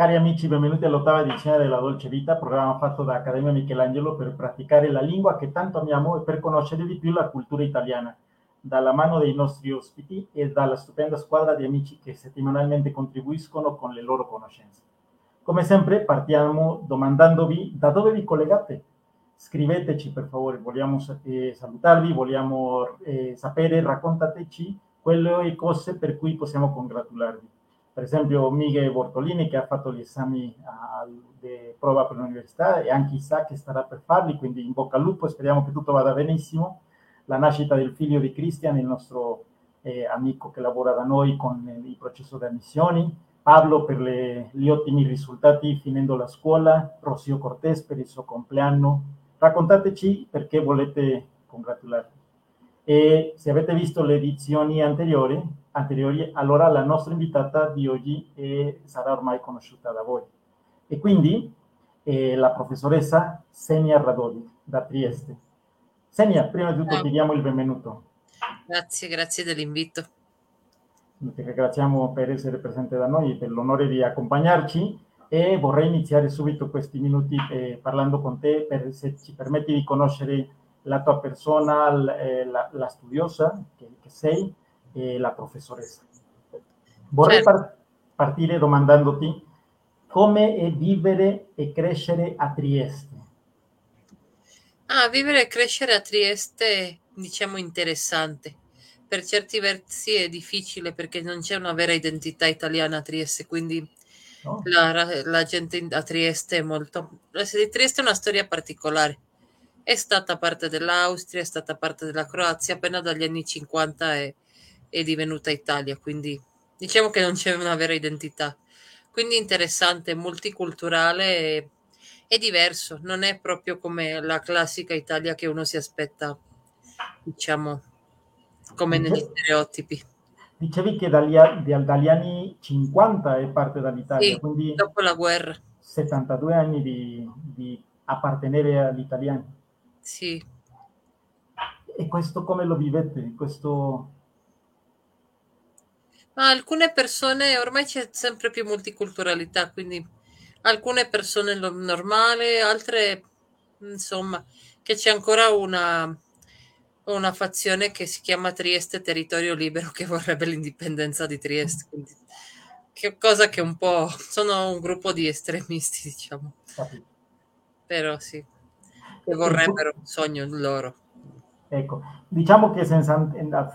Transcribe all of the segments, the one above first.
Cari amici, benvenuti all'ottava edizione della Dolce Vita, programma fatto da Accademia Michelangelo per praticare la lingua che tanto amiamo e per conoscere di più la cultura italiana, dalla mano dei nostri ospiti e dalla stupenda squadra di amici che settimanalmente contribuiscono con le loro conoscenze. Come sempre partiamo domandandovi da dove vi collegate. Scriveteci per favore, vogliamo eh, salutarvi, vogliamo eh, sapere, raccontateci quelle cose per cui possiamo congratularvi per esempio Miguel Bortolini che ha fatto gli esami di prova per l'università e anche Isaac che starà per farli, quindi in bocca al lupo, speriamo che tutto vada benissimo. La nascita del figlio di Cristian, il nostro eh, amico che lavora da noi con il processo di ammissioni, Pablo per le, gli ottimi risultati finendo la scuola, Rocío Cortés per il suo compleanno. Raccontateci perché volete congratularvi. E se avete visto le edizioni anteriori, anteriori, allora la nostra invitata di oggi è, sarà ormai conosciuta da voi. E quindi eh, la professoressa Senia Radovic da Trieste. Senia, prima di tutto ti diamo il benvenuto. Grazie, grazie dell'invito. Ti ringraziamo per essere presente da noi e per l'onore di accompagnarci e vorrei iniziare subito questi minuti eh, parlando con te per se ci permetti di conoscere la tua persona, eh, la, la, studiosa che, che sei, e la professoressa. Vorrei certo. par- partire domandandoti come è vivere e crescere a Trieste. Ah, vivere e crescere a Trieste, diciamo, interessante. Per certi versi è difficile perché non c'è una vera identità italiana a Trieste, quindi no? la, la, gente a Trieste è molto... Trieste è una storia particolare. È stata parte dell'Austria, è stata parte della Croazia, appena dagli anni 50 è è divenuta Italia, quindi diciamo che non c'è una vera identità. Quindi interessante, multiculturale e, e diverso, non è proprio come la classica Italia che uno si aspetta, diciamo, come negli stereotipi. Dicevi che dagli, dagli anni 50 è parte dall'Italia, sì, quindi dopo la guerra. 72 anni di, di appartenere agli italiani. Sì. E questo come lo vivete? Questo ma alcune persone, ormai c'è sempre più multiculturalità, quindi alcune persone lo normale, altre insomma, che c'è ancora una, una fazione che si chiama Trieste Territorio Libero che vorrebbe l'indipendenza di Trieste, quindi che cosa che un po' sono un gruppo di estremisti, diciamo. Però sì, che vorrebbero un sogno loro. Ecco, diciamo che senza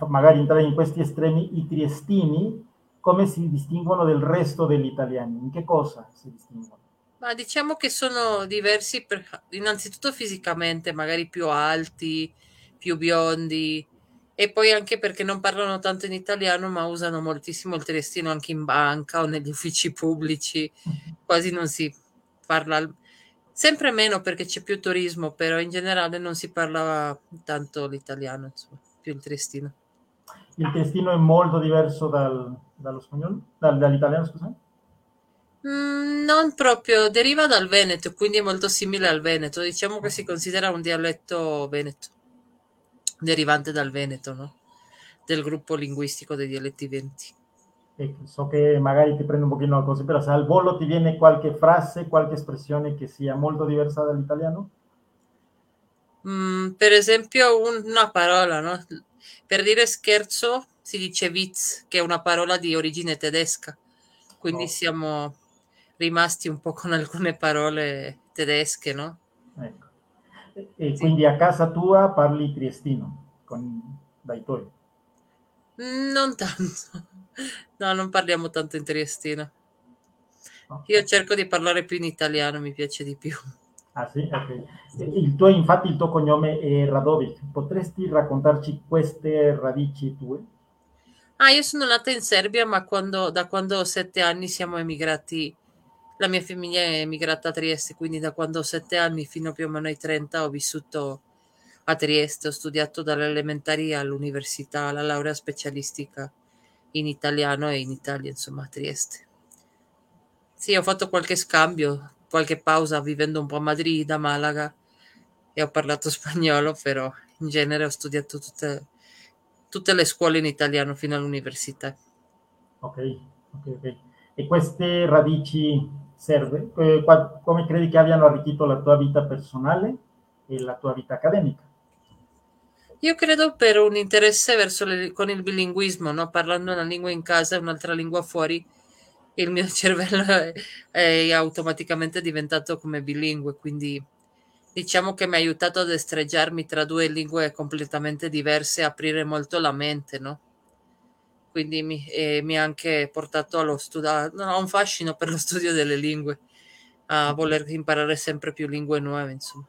magari entrare in questi estremi, i triestini come si distinguono del resto degli italiani? In che cosa si distinguono? Ma diciamo che sono diversi per, innanzitutto fisicamente, magari più alti, più biondi, e poi anche perché non parlano tanto in italiano, ma usano moltissimo il triestino anche in banca o negli uffici pubblici, quasi non si parla Sempre meno perché c'è più turismo, però in generale non si parla tanto l'italiano, insomma, più il triestino. Il triestino è molto diverso dal, dallo spagnolo, dal, dall'italiano, scusa? Mm, non proprio, deriva dal veneto, quindi è molto simile al veneto. Diciamo che si considera un dialetto veneto, derivante dal veneto, no? Del gruppo linguistico dei dialetti veneti e so che magari ti prendo un pochino così, però se al volo ti viene qualche frase, qualche espressione che sia molto diversa dall'italiano? Mm, per esempio una parola, no? Per dire scherzo si dice Witz, che è una parola di origine tedesca, quindi no. siamo rimasti un po' con alcune parole tedesche, no? Ecco. E, e sì. quindi a casa tua parli triestino con, dai tuoi? Non tanto. No, non parliamo tanto in triestino. Io cerco di parlare più in italiano, mi piace di più. Ah sì? Ok. Il tuo, infatti il tuo cognome è Radovic. Potresti raccontarci queste radici tue? Ah, io sono nata in Serbia, ma quando, da quando ho sette anni siamo emigrati, la mia famiglia è emigrata a Trieste, quindi da quando ho sette anni fino più o meno ai 30 ho vissuto a Trieste, ho studiato dalle elementari all'università, la laurea specialistica in italiano e in Italia, insomma, a Trieste. Sì, ho fatto qualche scambio, qualche pausa vivendo un po' a Madrid, a Malaga e ho parlato spagnolo, però in genere ho studiato tutte, tutte le scuole in italiano fino all'università. Ok, ok, ok. E queste radici serve? Come credi che abbiano arricchito la tua vita personale e la tua vita accademica? Io credo per un interesse verso le, con il bilinguismo, no? parlando una lingua in casa e un'altra lingua fuori, il mio cervello è, è automaticamente diventato come bilingue, quindi diciamo che mi ha aiutato a destreggiarmi tra due lingue completamente diverse, aprire molto la mente, no? Quindi mi, eh, mi ha anche portato allo studio, no, un fascino per lo studio delle lingue, a voler imparare sempre più lingue nuove, insomma.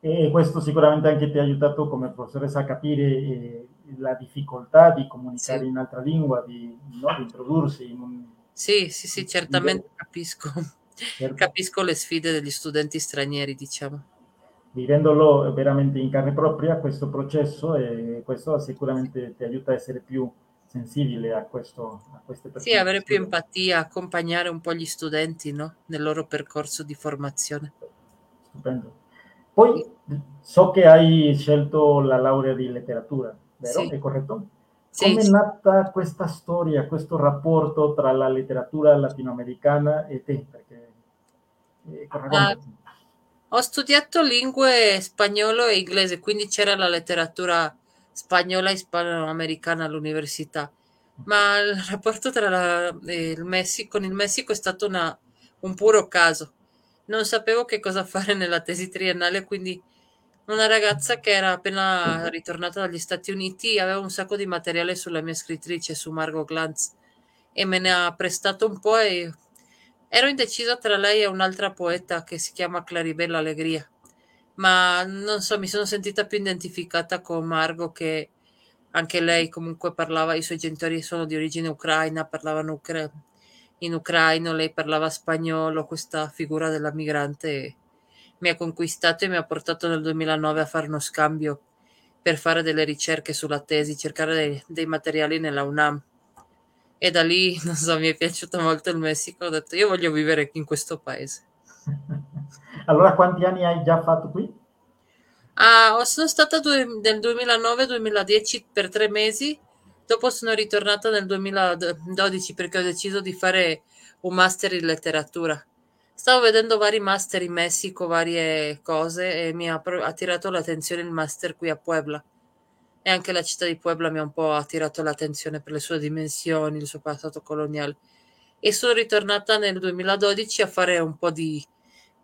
E questo sicuramente anche ti ha aiutato come professoressa a capire eh, la difficoltà di comunicare sì. in altra lingua, di, no, di introdursi in un... Sì, sì, sì, certamente capisco. Certo. Capisco le sfide degli studenti stranieri, diciamo. Vivendolo veramente in carne propria, questo processo, e questo sicuramente ti aiuta a essere più sensibile a, questo, a queste persone. Sì, avere più empatia, accompagnare un po' gli studenti no? nel loro percorso di formazione. Stupendo. Poi so che hai scelto la laurea di letteratura, vero? Sì. È corretto? Sì, Come è nata questa storia, questo rapporto tra la letteratura latinoamericana e te? Perché, eh, ah, ho studiato lingue spagnolo e inglese, quindi c'era la letteratura spagnola e ispanoamericana all'università, ma il rapporto tra la, il Messico, con il Messico è stato una, un puro caso. Non sapevo che cosa fare nella tesi triennale, quindi una ragazza che era appena ritornata dagli Stati Uniti aveva un sacco di materiale sulla mia scrittrice, su Margot Glantz, e me ne ha prestato un po' e ero indecisa tra lei e un'altra poeta che si chiama Claribella Allegria. Ma non so, mi sono sentita più identificata con Margot che anche lei comunque parlava, i suoi genitori sono di origine ucraina, parlavano ucra- in ucraino, lei parlava spagnolo, questa figura della migrante mi ha conquistato e mi ha portato nel 2009 a fare uno scambio per fare delle ricerche sulla tesi, cercare dei, dei materiali nella UNAM. E da lì, non so, mi è piaciuto molto il Messico, ho detto io voglio vivere in questo paese. Allora, quanti anni hai già fatto qui? Ah, sono stata due, nel 2009-2010 per tre mesi, dopo sono ritornata nel 2012 perché ho deciso di fare un master in letteratura. Stavo vedendo vari master in Messico, varie cose e mi ha attirato l'attenzione il master qui a Puebla. E anche la città di Puebla mi ha un po' attirato l'attenzione per le sue dimensioni, il suo passato coloniale. E sono ritornata nel 2012 a fare un po' di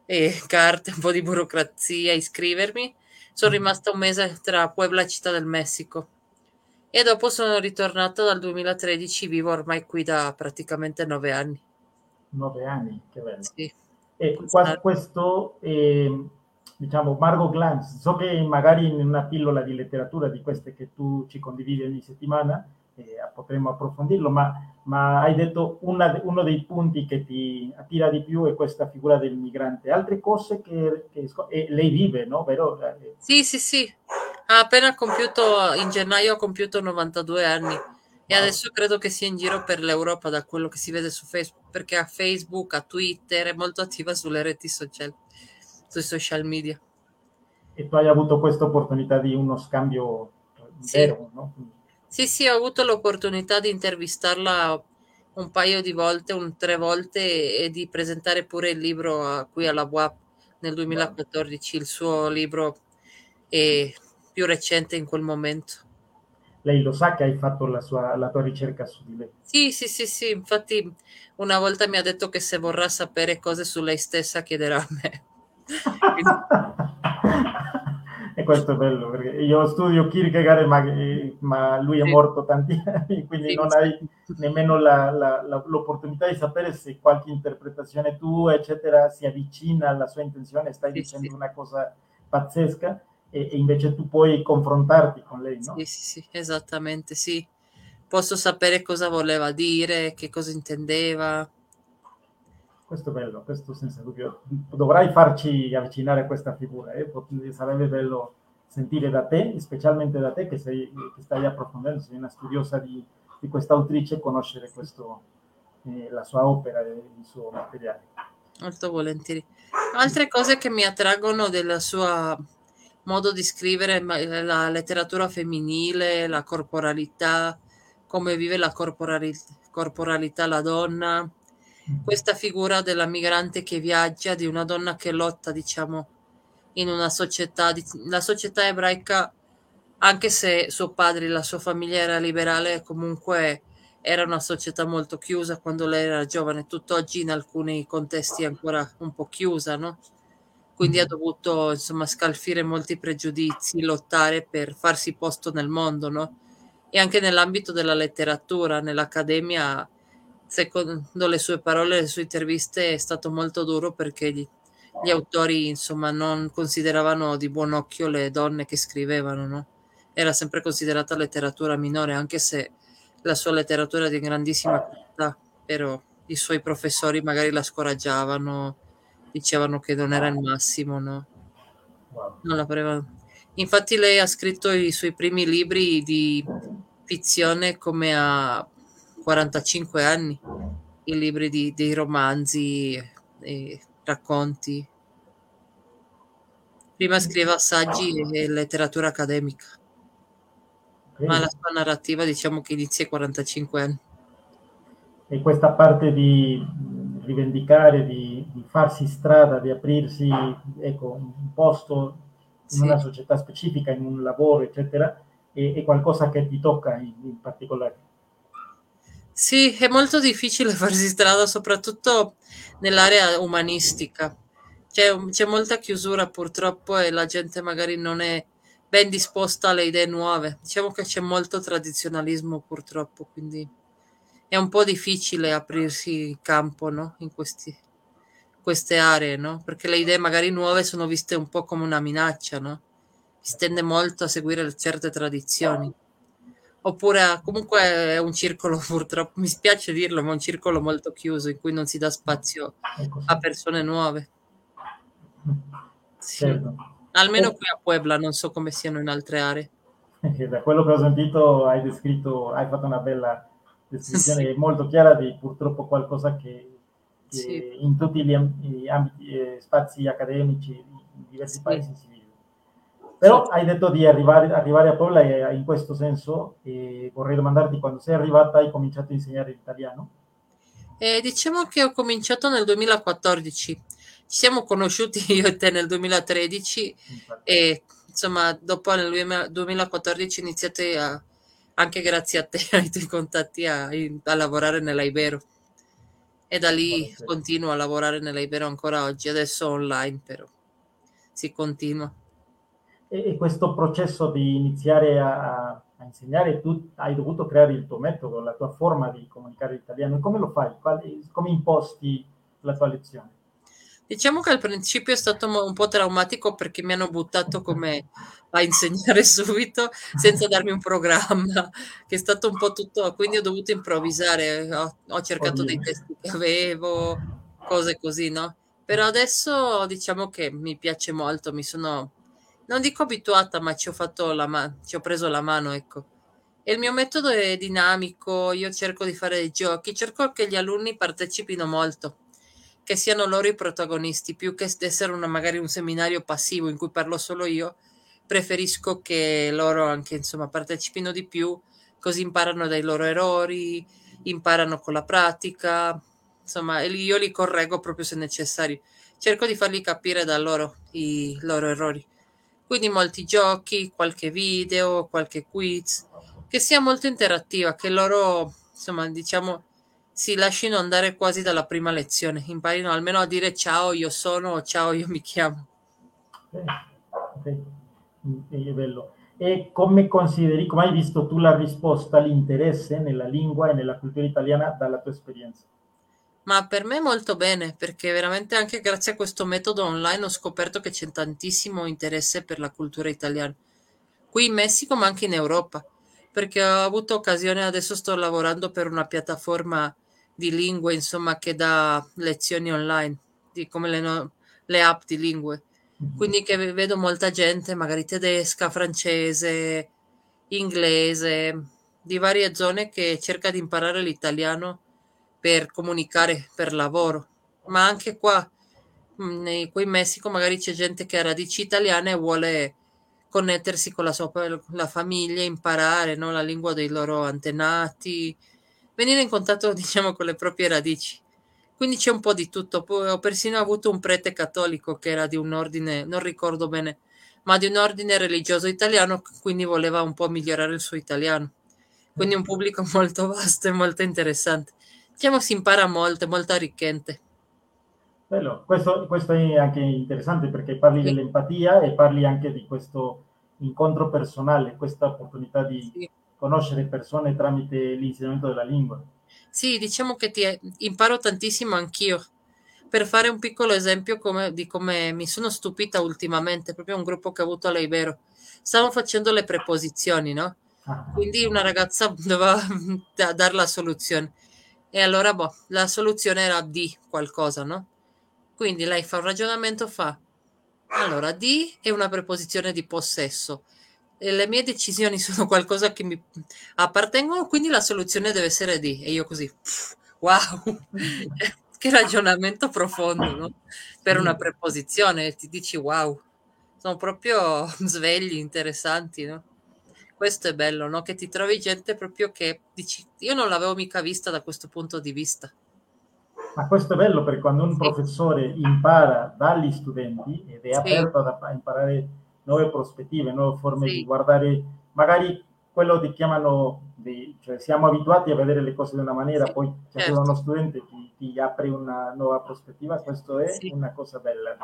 e carte, un po' di burocrazia, iscrivermi. Sono mm. rimasta un mese tra Puebla e Città del Messico. E dopo sono ritornata dal 2013, vivo ormai qui da praticamente nove anni. Nove anni, che bello. Sì. E qua, questo, eh, diciamo, Margot Glantz, so che magari in una pillola di letteratura di queste che tu ci condividi ogni settimana, eh, potremmo approfondirlo, ma, ma hai detto una, uno dei punti che ti attira di più è questa figura del migrante. Altre cose che, che lei vive, no? Vero? Sì, sì, sì. Ha appena compiuto, in gennaio ha compiuto 92 anni e adesso credo che sia in giro per l'Europa da quello che si vede su Facebook, perché ha Facebook, ha Twitter, è molto attiva sulle reti social, sui social media. E tu hai avuto questa opportunità di uno scambio sì. vero, no? Sì, sì, ho avuto l'opportunità di intervistarla un paio di volte, un tre volte e di presentare pure il libro a, qui alla WAP nel 2014, il suo libro è più recente in quel momento. Lei lo sa che hai fatto la, sua, la tua ricerca su di lei? Sì, sì, sì, sì, infatti una volta mi ha detto che se vorrà sapere cose su lei stessa chiederà a me. E questo è bello perché io studio Kierkegaard ma, ma lui è morto tanti anni quindi sì, non hai nemmeno la, la, la, l'opportunità di sapere se qualche interpretazione tua eccetera si avvicina alla sua intenzione stai sì, dicendo sì. una cosa pazzesca e, e, invece tu puoi confrontarti con lei no? sì sì sì esattamente sì posso sapere cosa voleva dire che cosa intendeva questo è bello, questo senza dubbio. Dovrai farci avvicinare a questa figura, eh? sarebbe bello sentire da te, specialmente da te che, sei, che stai approfondendo, sei una studiosa di, di questa autrice, conoscere questo, eh, la sua opera e il suo materiale. Molto volentieri. Altre cose che mi attraggono del suo modo di scrivere, la letteratura femminile, la corporalità, come vive la corporalità, corporalità la donna, questa figura della migrante che viaggia, di una donna che lotta, diciamo, in una società, la società ebraica, anche se suo padre e la sua famiglia era liberale, comunque era una società molto chiusa quando lei era giovane, tutt'oggi in alcuni contesti è ancora un po' chiusa, no? Quindi ha dovuto, insomma, scalfire molti pregiudizi, lottare per farsi posto nel mondo, no? E anche nell'ambito della letteratura, nell'accademia, secondo le sue parole, le sue interviste, è stato molto duro perché gli, gli autori, insomma, non consideravano di buon occhio le donne che scrivevano, no? Era sempre considerata letteratura minore, anche se la sua letteratura è di grandissima qualità, però i suoi professori magari la scoraggiavano, dicevano che non era il massimo, no? Non la Infatti lei ha scritto i suoi primi libri di fizione come a 45 anni, i libri di, dei romanzi e racconti. Prima scriveva saggi e letteratura accademica ma la sua narrativa diciamo che inizia ai 45 anni. E questa parte di rivendicare, di, di farsi strada, di aprirsi ecco, un posto in sì. una società specifica, in un lavoro, eccetera, è, è qualcosa che ti tocca in, in particolare. Sì, è molto difficile farsi strada, soprattutto nell'area umanistica. C'è, c'è, molta chiusura purtroppo e la gente magari non è ben disposta alle idee nuove. Diciamo che c'è molto tradizionalismo purtroppo, quindi è un po' difficile aprirsi il campo no? in questi, queste aree, no? perché le idee magari nuove sono viste un po' come una minaccia, no? si tende molto a seguire certe tradizioni. Oppure comunque è un circolo, purtroppo, mi spiace dirlo, ma è un circolo molto chiuso in cui non si dà spazio a persone nuove. Sì. Certo. Almeno qui a Puebla, non so come siano in altre aree. Da quello che ho sentito hai descritto, hai fatto una bella descrizione sì. molto chiara di purtroppo qualcosa che sì. in tutti gli ambiti, eh, spazi accademici in diversi sì. paesi si vive. Però hai detto di arrivare, arrivare, a Puebla e in questo senso eh, vorrei domandarti quando sei arrivata hai cominciato a insegnare l'italiano? Eh, diciamo che ho cominciato nel 2014 ci siamo conosciuti io e te nel 2013 e insomma dopo nel 2014 iniziate a, anche grazie a te ai tuoi contatti a, a lavorare nella Ibero e da lì continuo a lavorare nella Ibero ancora oggi, adesso online però si continua. E, e questo processo di iniziare a, a, insegnare, tu hai dovuto creare il tuo metodo, la tua forma di comunicare l'italiano, come lo fai? come imposti la tua lezione? Diciamo che al principio è stato un po' traumatico perché mi hanno buttato come a insegnare subito senza darmi un programma, che è stato un po' tutto, quindi ho dovuto improvvisare, ho, ho cercato Oddio. dei testi che avevo, cose così, no? Però adesso diciamo che mi piace molto, mi sono, non dico abituata, ma ci ho fatto la mano, ci ho preso la mano, ecco. E il mio metodo è dinamico, io cerco di fare dei giochi, cerco che gli alunni partecipino molto che siano loro i protagonisti, più che essere una, magari un seminario passivo in cui parlo solo io, preferisco che loro anche insomma partecipino di più, così imparano dai loro errori, imparano con la pratica, insomma, io li correggo proprio se necessario. Cerco di fargli capire da loro i loro errori. Quindi molti giochi, qualche video, qualche quiz, che sia molto interattiva, che loro, insomma, diciamo, si lasciano andare quasi dalla prima lezione, imparino almeno a dire ciao, io sono, ciao, io mi chiamo. Okay. Okay. È bello. E come consideri, come hai visto tu la risposta all'interesse nella lingua e nella cultura italiana dalla tua esperienza? Ma per me molto bene, perché veramente anche grazie a questo metodo online ho scoperto che c'è tantissimo interesse per la cultura italiana, qui in Messico ma anche in Europa, perché ho avuto occasione, adesso sto lavorando per una piattaforma di lingue, insomma, che dà lezioni online, di come le, no, le app di lingue. Mhm. Quindi che vedo molta gente, magari tedesca, francese, inglese, di varie zone che cerca di imparare l'italiano per comunicare, per lavoro. Ma anche qua, mm, nei, qui in Messico, magari c'è gente che ha radici italiane e vuole connettersi con la sua la famiglia, imparare no? la lingua dei loro antenati, venire in contatto, diciamo, con le proprie radici. Quindi c'è un po' di tutto. Poi ho persino avuto un prete cattolico che era di un ordine, non ricordo bene, ma di un ordine religioso italiano, quindi voleva un po' migliorare il suo italiano. Quindi un pubblico molto vasto e molto interessante. Diciamo si impara molto, molto arricchente. Bello, questo, questo è anche interessante perché parli Sì. dell'empatia e parli anche di questo incontro personale, questa opportunità di Sì. conoscere persone tramite l'insegnamento della lingua. Sì, diciamo che ti imparo tantissimo anch'io. Per fare un piccolo esempio come- di come mi sono stupita ultimamente, proprio un gruppo che ho avuto all'Ibero. Stavamo facendo le preposizioni, no? Ah, Quindi una ragazza doveva da- dare la soluzione. E allora, boh, la soluzione era di qualcosa, no? Quindi lei fa un ragionamento, fa allora di è una preposizione di possesso. Le mie decisioni sono qualcosa che mi appartengono, quindi la soluzione deve essere di. E io così, pff, wow, che ragionamento profondo, no? Per una preposizione, ti dici wow, sono proprio svegli, interessanti, no? Questo è bello, no? Che ti trovi gente proprio che dici, io non l'avevo mica vista da questo punto di vista. Ma questo è bello perché quando un Sì. professore impara dagli studenti ed è Sì. aperto ad- a imparare nuove prospettive, nuove forme Sì. di guardare, magari quello che chiamano, di- cioè siamo abituati a vedere le cose di una maniera, Sì, poi se certo. uno studente ti, ti apre una nuova prospettiva, questo è Sì. una cosa bella.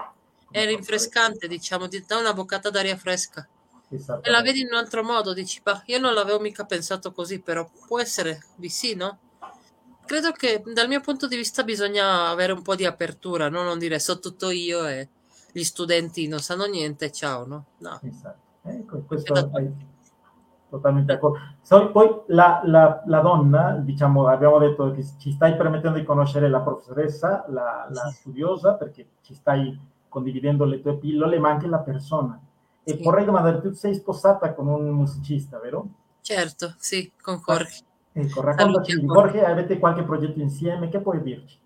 È rinfrescante, diciamo, ti dà una boccata d'aria fresca. E la vedi in un altro modo, dici, bah, io non l'avevo mica pensato così, però può essere di sì, no? Credo che dal mio punto di vista bisogna avere un po' di apertura, no? Non dire so tutto io e gli studenti non sanno niente, ciao, no? No. Esatto. Ecco, questo da- è totalmente d'accordo. So- poi la, la- la donna, diciamo, abbiamo detto che ci stai permettendo di conoscere la professoressa, la, la studiosa, perché ci stai condividendo le tue pillole, ma anche la persona. E Sì. vorrei domandare, tu sei sposata con un musicista, vero? Certo, sì, con Jorge. Ecco, raccontaci. Jorge, avete qualche progetto insieme? Che puoi dirci?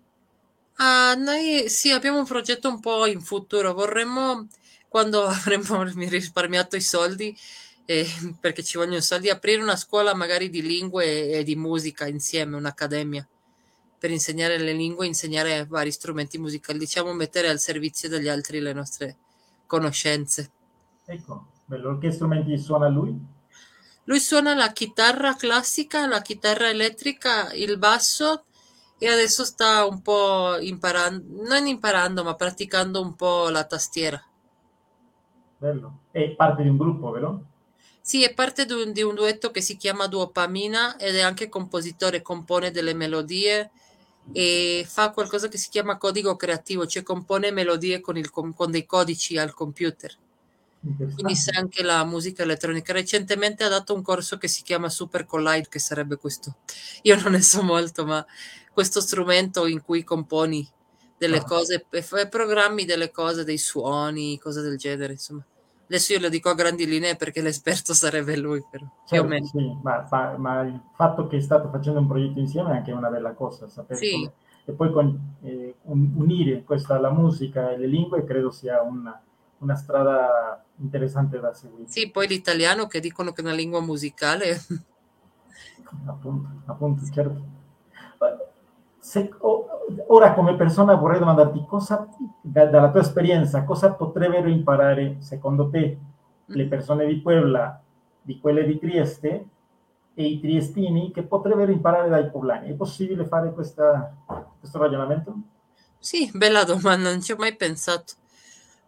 Ah, noi sì, abbiamo un progetto un po' in futuro. Vorremmo, quando avremo risparmiato i soldi, eh, perché ci vogliono soldi, aprire una scuola magari di lingue e di musica insieme, un'accademia, per insegnare le lingue, insegnare vari strumenti musicali, diciamo mettere al servizio degli altri le nostre conoscenze. Ecco, bello. Che strumenti suona lui? Lui suona la chitarra classica, la chitarra elettrica, il basso e adesso sta un po' imparando, non imparando, ma praticando un po' la tastiera. Bello. È parte di un gruppo, vero? Sì, è parte di un, di un duetto che si chiama Duopamina ed è anche compositore, compone delle melodie e fa qualcosa che si chiama codigo creativo, cioè compone melodie con, il con dei codici al computer. Quindi sa anche la musica elettronica. Recentemente ha dato un corso che si chiama Super Collide, che sarebbe questo. Io non ne so molto, ma questo strumento in cui componi delle Ah. cose e programmi delle cose, dei suoni, cose del genere, insomma. Adesso io lo dico a grandi linee perché l'esperto sarebbe lui, però più o Certo, meno. sì, ma, ma- ma il fatto che state facendo un progetto insieme è anche una bella cosa, sapere Sì. come- E poi con- eh, un- unire questa, la musica e le lingue credo sia una, una strada interessante da seguire. Sì, poi l'italiano che dicono che è una lingua musicale. Appunto, appunto, certo. Se- ora come persona vorrei domandarti cosa, da- dalla tua esperienza, cosa potrebbero imparare secondo te le persone di Puebla, di quelle di Trieste e i triestini che potrebbero imparare dai poblani? È possibile fare questa- questo ragionamento? Sì, bella domanda, non ci ho mai pensato.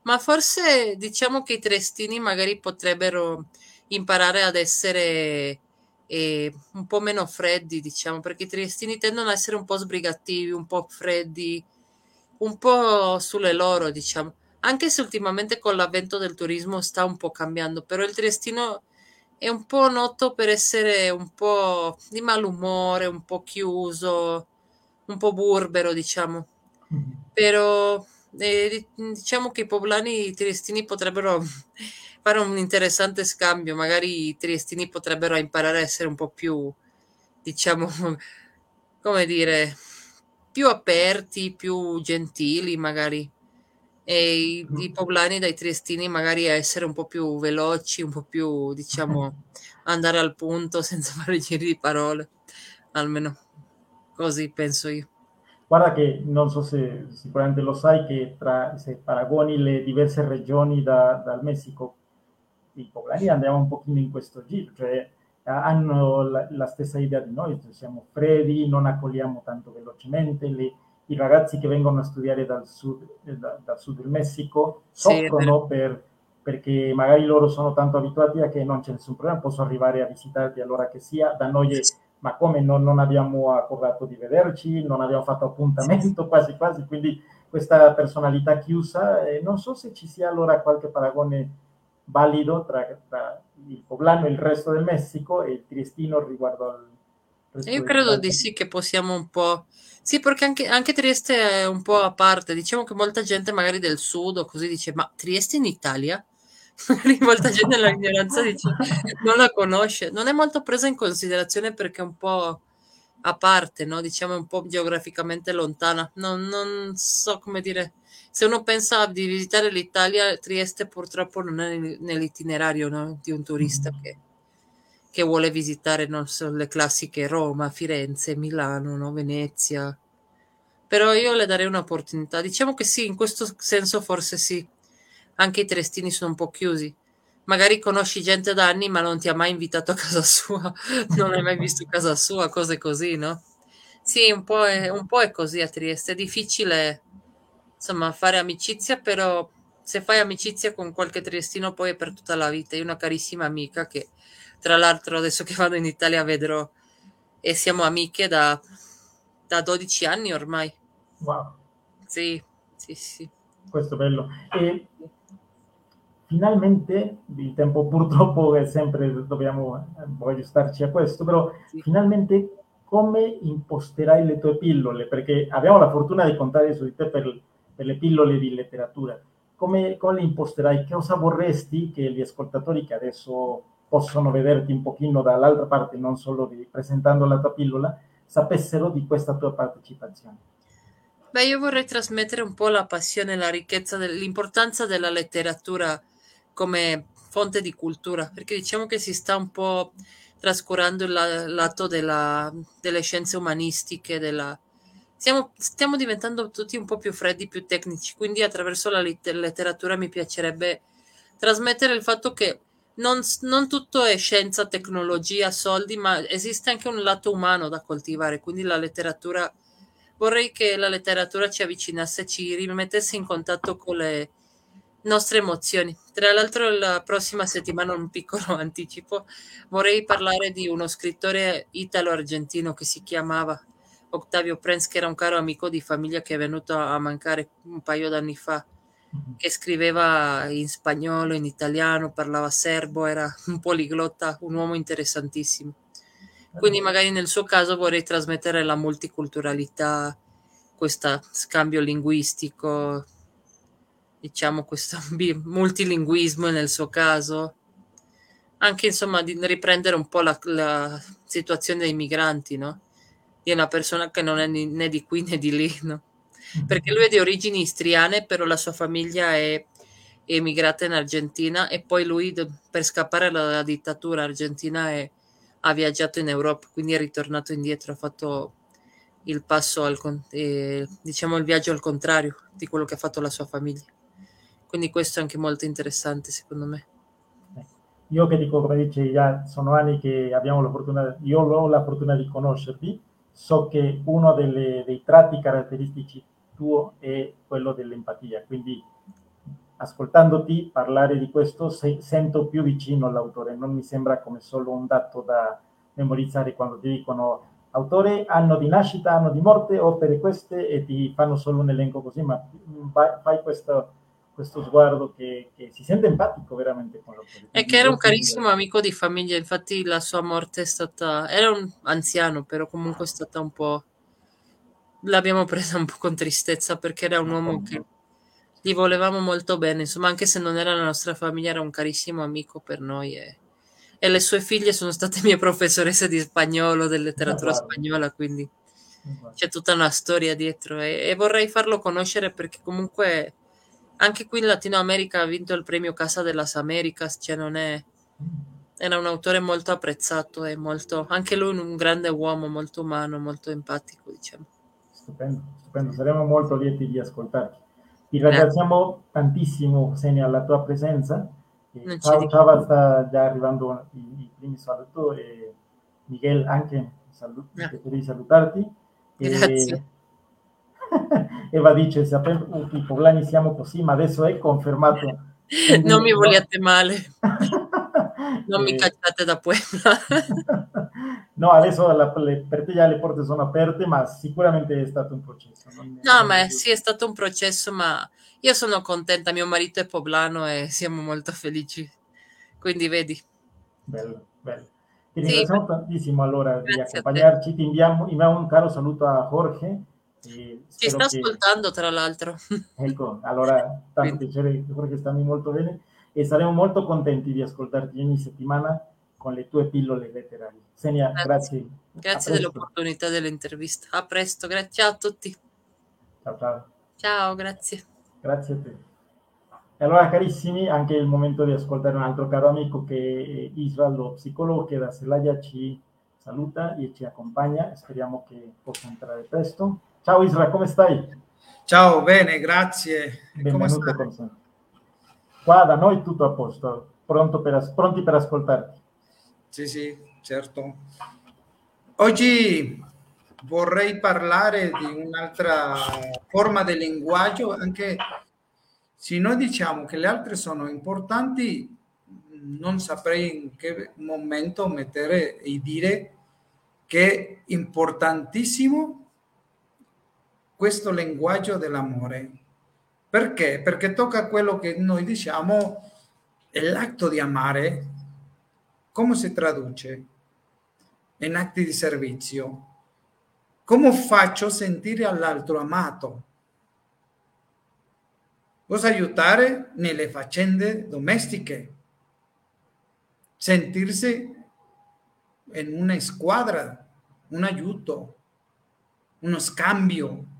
Ma forse diciamo che i triestini magari potrebbero imparare ad essere eh, un po' meno freddi, diciamo, perché i triestini tendono a essere un po' sbrigativi, un po' freddi, un po' sulle loro, diciamo. Anche se ultimamente con l'avvento del turismo sta un po' cambiando, però il triestino è un po' noto per essere un po' di malumore, un po' chiuso, un po' burbero, diciamo. Però eh, diciamo che i poblani i triestini potrebbero fare un interessante scambio, magari i triestini potrebbero imparare a essere un po' più, diciamo, come dire, più aperti, più gentili, magari. E i, i poblani dai triestini magari a essere un po' più veloci, un po' più, diciamo, andare al punto senza fare giri di parole, almeno così penso io. Guarda che non so se sicuramente lo sai che tra, se paragoni le diverse regioni da, dal Messico, i poblani andiamo un pochino in questo giro, cioè hanno la, la, stessa idea di noi, cioè siamo freddi, non accogliamo tanto velocemente, le, i ragazzi che vengono a studiare dal sud, eh, da, dal sud del Messico soffrono sì, per, perché magari loro sono tanto abituati a che non c'è nessun problema, posso arrivare a visitarti allora che sia, da noi è ma come non, non, abbiamo accordato di vederci, non abbiamo fatto appuntamento quasi quasi, quindi questa personalità chiusa, eh, non so se ci sia allora qualche paragone valido tra, tra, il poblano e il resto del Messico e il triestino riguardo al resto Io credo di sì che possiamo un po'... Sì, perché anche, anche, Trieste è un po' a parte, diciamo che molta gente magari del sud o così dice, ma Trieste in Italia? molta gente nell'ignoranza dice non la conosce, non è molto presa in considerazione perché è un po' a parte, no? diciamo un po' geograficamente lontana. Non, non, so come dire, se uno pensa di visitare l'Italia, Trieste purtroppo non è nell'itinerario no? di un turista mm. che, che, vuole visitare non so, le classiche Roma, Firenze, Milano, no? Venezia. Però io le darei un'opportunità. Diciamo che sì, in questo senso forse sì anche i trestini sono un po' chiusi. Magari conosci gente da anni, ma non ti ha mai invitato a casa sua, non hai mai visto casa sua, cose così, no? Sì, un po' è, un po' è così a Trieste. È difficile, insomma, fare amicizia, però se fai amicizia con qualche triestino poi è per tutta la vita. Io ho una carissima amica che, tra l'altro, adesso che vado in Italia vedrò e siamo amiche da, da 12 anni ormai. Wow. Sì, sì, sì. Questo è bello. E finalmente, il tempo purtroppo è sempre, dobbiamo, voglio starci a questo, però sì. finalmente come imposterai le tue pillole? Perché abbiamo la fortuna di contare su di te per, per le pillole di letteratura. Come, come, le imposterai? Che cosa vorresti che gli ascoltatori che adesso possono vederti un pochino dall'altra parte, non solo di, presentando la tua pillola, sapessero di questa tua partecipazione? Beh, io vorrei trasmettere un po' la passione, la ricchezza, l'importanza della letteratura come fonte di cultura, perché diciamo che si sta un po' trascurando il lato della, delle scienze umanistiche, della... Stiamo, stiamo, diventando tutti un po' più freddi, più tecnici, quindi attraverso la letteratura mi piacerebbe trasmettere il fatto che non, non, tutto è scienza, tecnologia, soldi, ma esiste anche un lato umano da coltivare, quindi la letteratura, vorrei che la letteratura ci avvicinasse, ci rimettesse in contatto con le nostre emozioni. Tra l'altro la prossima settimana, un piccolo anticipo, vorrei parlare di uno scrittore italo-argentino che si chiamava Octavio Prenz, che era un caro amico di famiglia che è venuto a mancare un paio d'anni fa, che scriveva in spagnolo, in italiano, parlava serbo, era un poliglotta, un uomo interessantissimo. Quindi magari nel suo caso vorrei trasmettere la multiculturalità, questo scambio linguistico, diciamo, questo multilinguismo nel suo caso, anche insomma di riprendere un po' la, la situazione dei migranti, no? Di una persona che non è né di qui né di lì, no? Perché lui è di origini istriane, però la sua famiglia è emigrata in Argentina e poi lui per scappare dalla dittatura argentina è, ha viaggiato in Europa, quindi è ritornato indietro, ha fatto il passo al eh, diciamo il viaggio al contrario di quello che ha fatto la sua famiglia. Quindi questo è anche molto interessante secondo me. Io che dico, come dice, già sono anni che abbiamo la fortuna, io ho la fortuna di conoscerti, so che uno delle, dei tratti caratteristici tuo è quello dell'empatia, quindi ascoltandoti parlare di questo se, sento più vicino all'autore, non mi sembra come solo un dato da memorizzare quando ti dicono autore, anno di nascita, anno di morte, opere queste e ti fanno solo un elenco così, ma fai questo questo sguardo che, che, si sente empatico veramente con l'autore. E che era un carissimo amico di famiglia, infatti la sua morte è stata, era un anziano, però comunque è stata un po', l'abbiamo presa un po' con tristezza perché era un uomo che gli volevamo molto bene, insomma anche se non era la nostra famiglia era un carissimo amico per noi e, e le sue figlie sono state mie professoresse di spagnolo, di letteratura spagnola, quindi c'è tutta una storia dietro e, e vorrei farlo conoscere perché comunque anche qui in Latino America ha vinto il premio Casa de las Americas, cioè non è... Era un autore molto apprezzato e molto... Anche lui un grande uomo, molto umano, molto empatico, diciamo. Stupendo, stupendo, saremo molto lieti di ascoltarti. Ti ringraziamo tantissimo, Xenia, la tua presenza. Eh, ciao, ciao, sta già arrivando i, primi saluti e Miguel anche salut- no. salutarti. Grazie. Eva dice, sapevo che i poblani siamo così, ma adesso è confermato. Quindi, non mi vogliate male. non mi cacciate da Puebla. no, adesso la, le, per te già le porte sono aperte, ma sicuramente è stato un processo. no, ma è, sì, è stato un processo, ma io sono contenta, mio marito è poblano e siamo molto felici. Quindi vedi. Bello, bello. Ti ringraziamo sì. tantissimo allora di accompagnarci. Ti inviamo, inviamo, un caro saluto a Jorge. Ci sta che... ascoltando, tra l'altro. Ecco, allora, tanto piacere, Jorge, stammi molto bene e saremo molto contenti di ascoltarti ogni settimana con le tue pillole letterarie. Senia, grazie. Grazie, grazie dell'opportunità dell'intervista. A presto, grazie a tutti. Ciao, ciao. Ciao, grazie. Grazie a te. E allora carissimi, anche il momento di ascoltare un altro caro amico che è Israel, lo psicologo che da Celaya ci saluta e ci accompagna. Speriamo che possa entrare presto. Ciao Israel, come stai? Ciao, bene, grazie. Benvenuto con te. Qua da noi tutto a posto, pronto per, pronti per ascoltarti. Sì, sì, certo. Oggi vorrei parlare di un'altra forma di linguaggio, anche se noi diciamo che le altre sono importanti, non saprei in che momento mettere e dire che è importantissimo questo linguaggio dell'amore. Perché? Perché tocca quello che noi diciamo l'atto di amare, come si traduce in atti di servizio? Come faccio sentire all'altro amato? Cosa aiutare nelle faccende domestiche? Sentirsi in una squadra, un aiuto, uno scambio,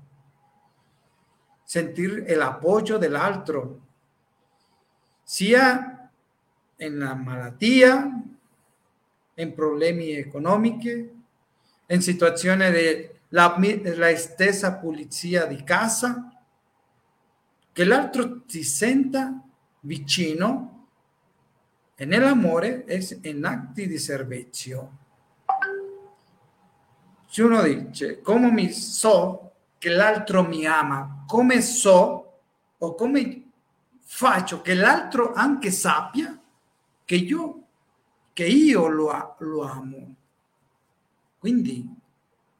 sentire l'appoggio dell'altro, sia in malattia, in problemi economici, in situazioni della stessa pulizia di casa, che l'altro ti senta vicino e nell'amore è in atti di servizio. Se uno dice, come mi so che l'altro mi ama, come so o come faccio che l'altro anche sappia che io, che io lo, lo amo. Quindi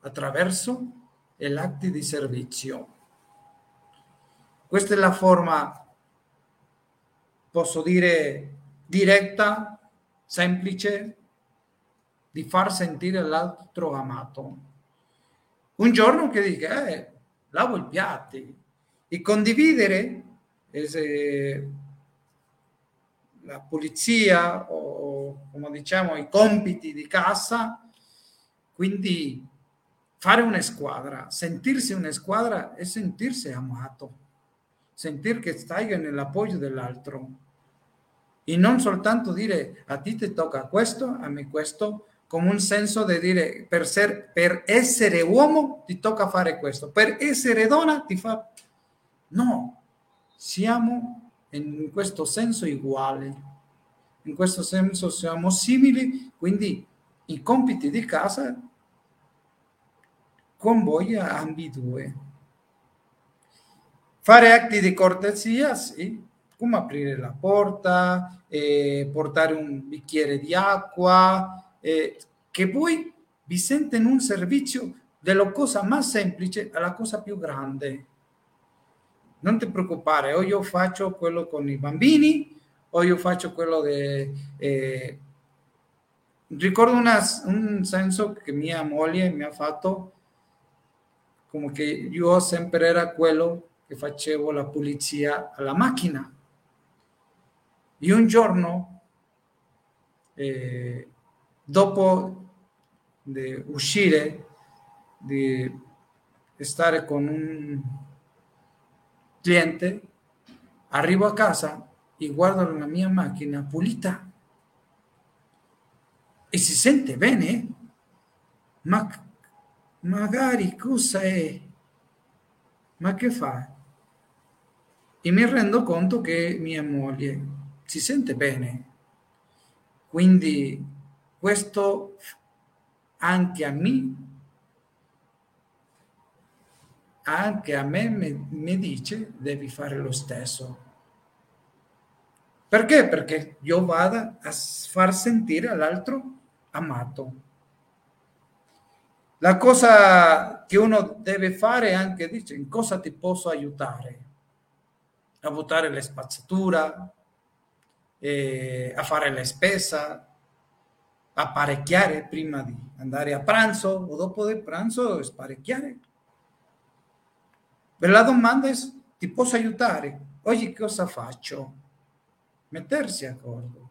attraverso l'atti di servizio. Questa è la forma, posso dire, diretta, semplice, di far sentire l'altro amato. Un giorno che dica, eh, lavo i piatti. E condividere eh, la pulizia o, come diciamo, i compiti di casa, quindi fare una squadra, sentirsi una squadra e sentirsi amato sentir che stai nell'appoggio dell'altro. E non soltanto dire a ti ti tocca questo, a me questo, come un senso di dire per, ser, per essere uomo ti tocca fare questo, per essere donna ti fa... No, siamo in questo senso uguali, in questo senso siamo simili, quindi i compiti di casa con voi ambidue. Fare atti di cortesia, sì, come aprire la porta, eh, portare un bicchiere di acqua, eh, che poi vi sente in un servizio della cosa più semplice alla cosa più grande. Non ti preoccupare, o io faccio quello con i bambini, o io faccio quello di... Eh, ricordo una, un senso che mia moglie mi ha fatto, come che io sempre era quello che facevo la pulizia alla macchina. E un giorno, eh, dopo di uscire, di stare con un cliente, arrivo a casa e guardo la mia macchina pulita e si sente bene, ma magari cosa è? ma che fa? E mi rendo conto che mia moglie si sente bene. Quindi questo anche a me, anche a me mi dice devi fare lo stesso. Perché? Perché io vado a far sentire all'altro amato. La cosa che uno deve fare è anche dice in cosa ti posso aiutare a buttare le spazzatura, eh, a fare la spesa, a parecchiare prima di andare a pranzo o dopo del pranzo sparecchiare. Per la domanda è ti posso aiutare? Oggi cosa faccio? Mettersi d'accordo.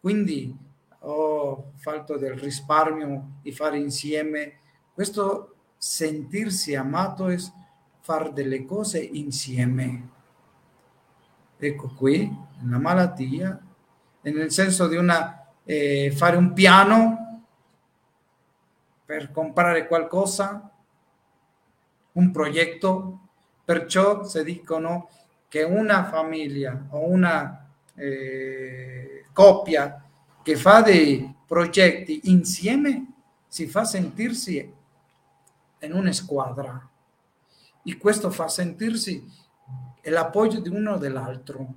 Quindi ho fatto del risparmio di fare insieme questo sentirsi amato è fare delle cose insieme. Ecco qui, la malattia, nel senso di una, eh, fare un piano per comprare qualcosa, un progetto, perciò si dicono che una famiglia o una eh, coppia che fa dei progetti insieme si fa sentirsi in una squadra e questo fa sentirsi l'appoggio di uno dell'altro.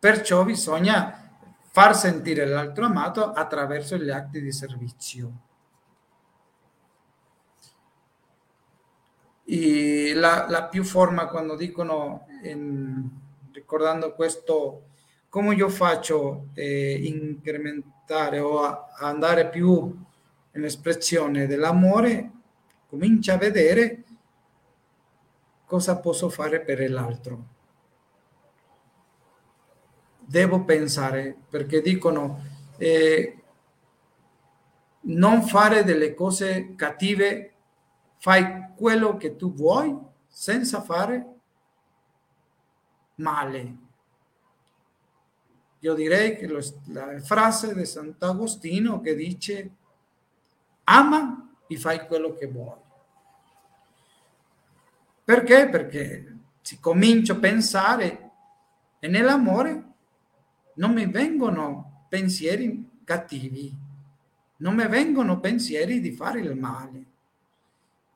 Perciò bisogna far sentire l'altro amato attraverso gli atti di servizio. E la, la più forma quando dicono, in, ricordando questo, come io faccio eh, incrementare o a, a andare più nell'espressione dell'amore, comincia a vedere cosa posso fare per l'altro. Devo pensare, perché dicono eh, non fare delle cose cattive, fai quello che tu vuoi senza fare male. Io direi che lo, la frase di Sant'Agostino che dice ama e fai quello che vuoi. Perché? Perché si comincio a pensare nell'amore non mi vengono pensieri cattivi, non mi vengono pensieri di fare il male.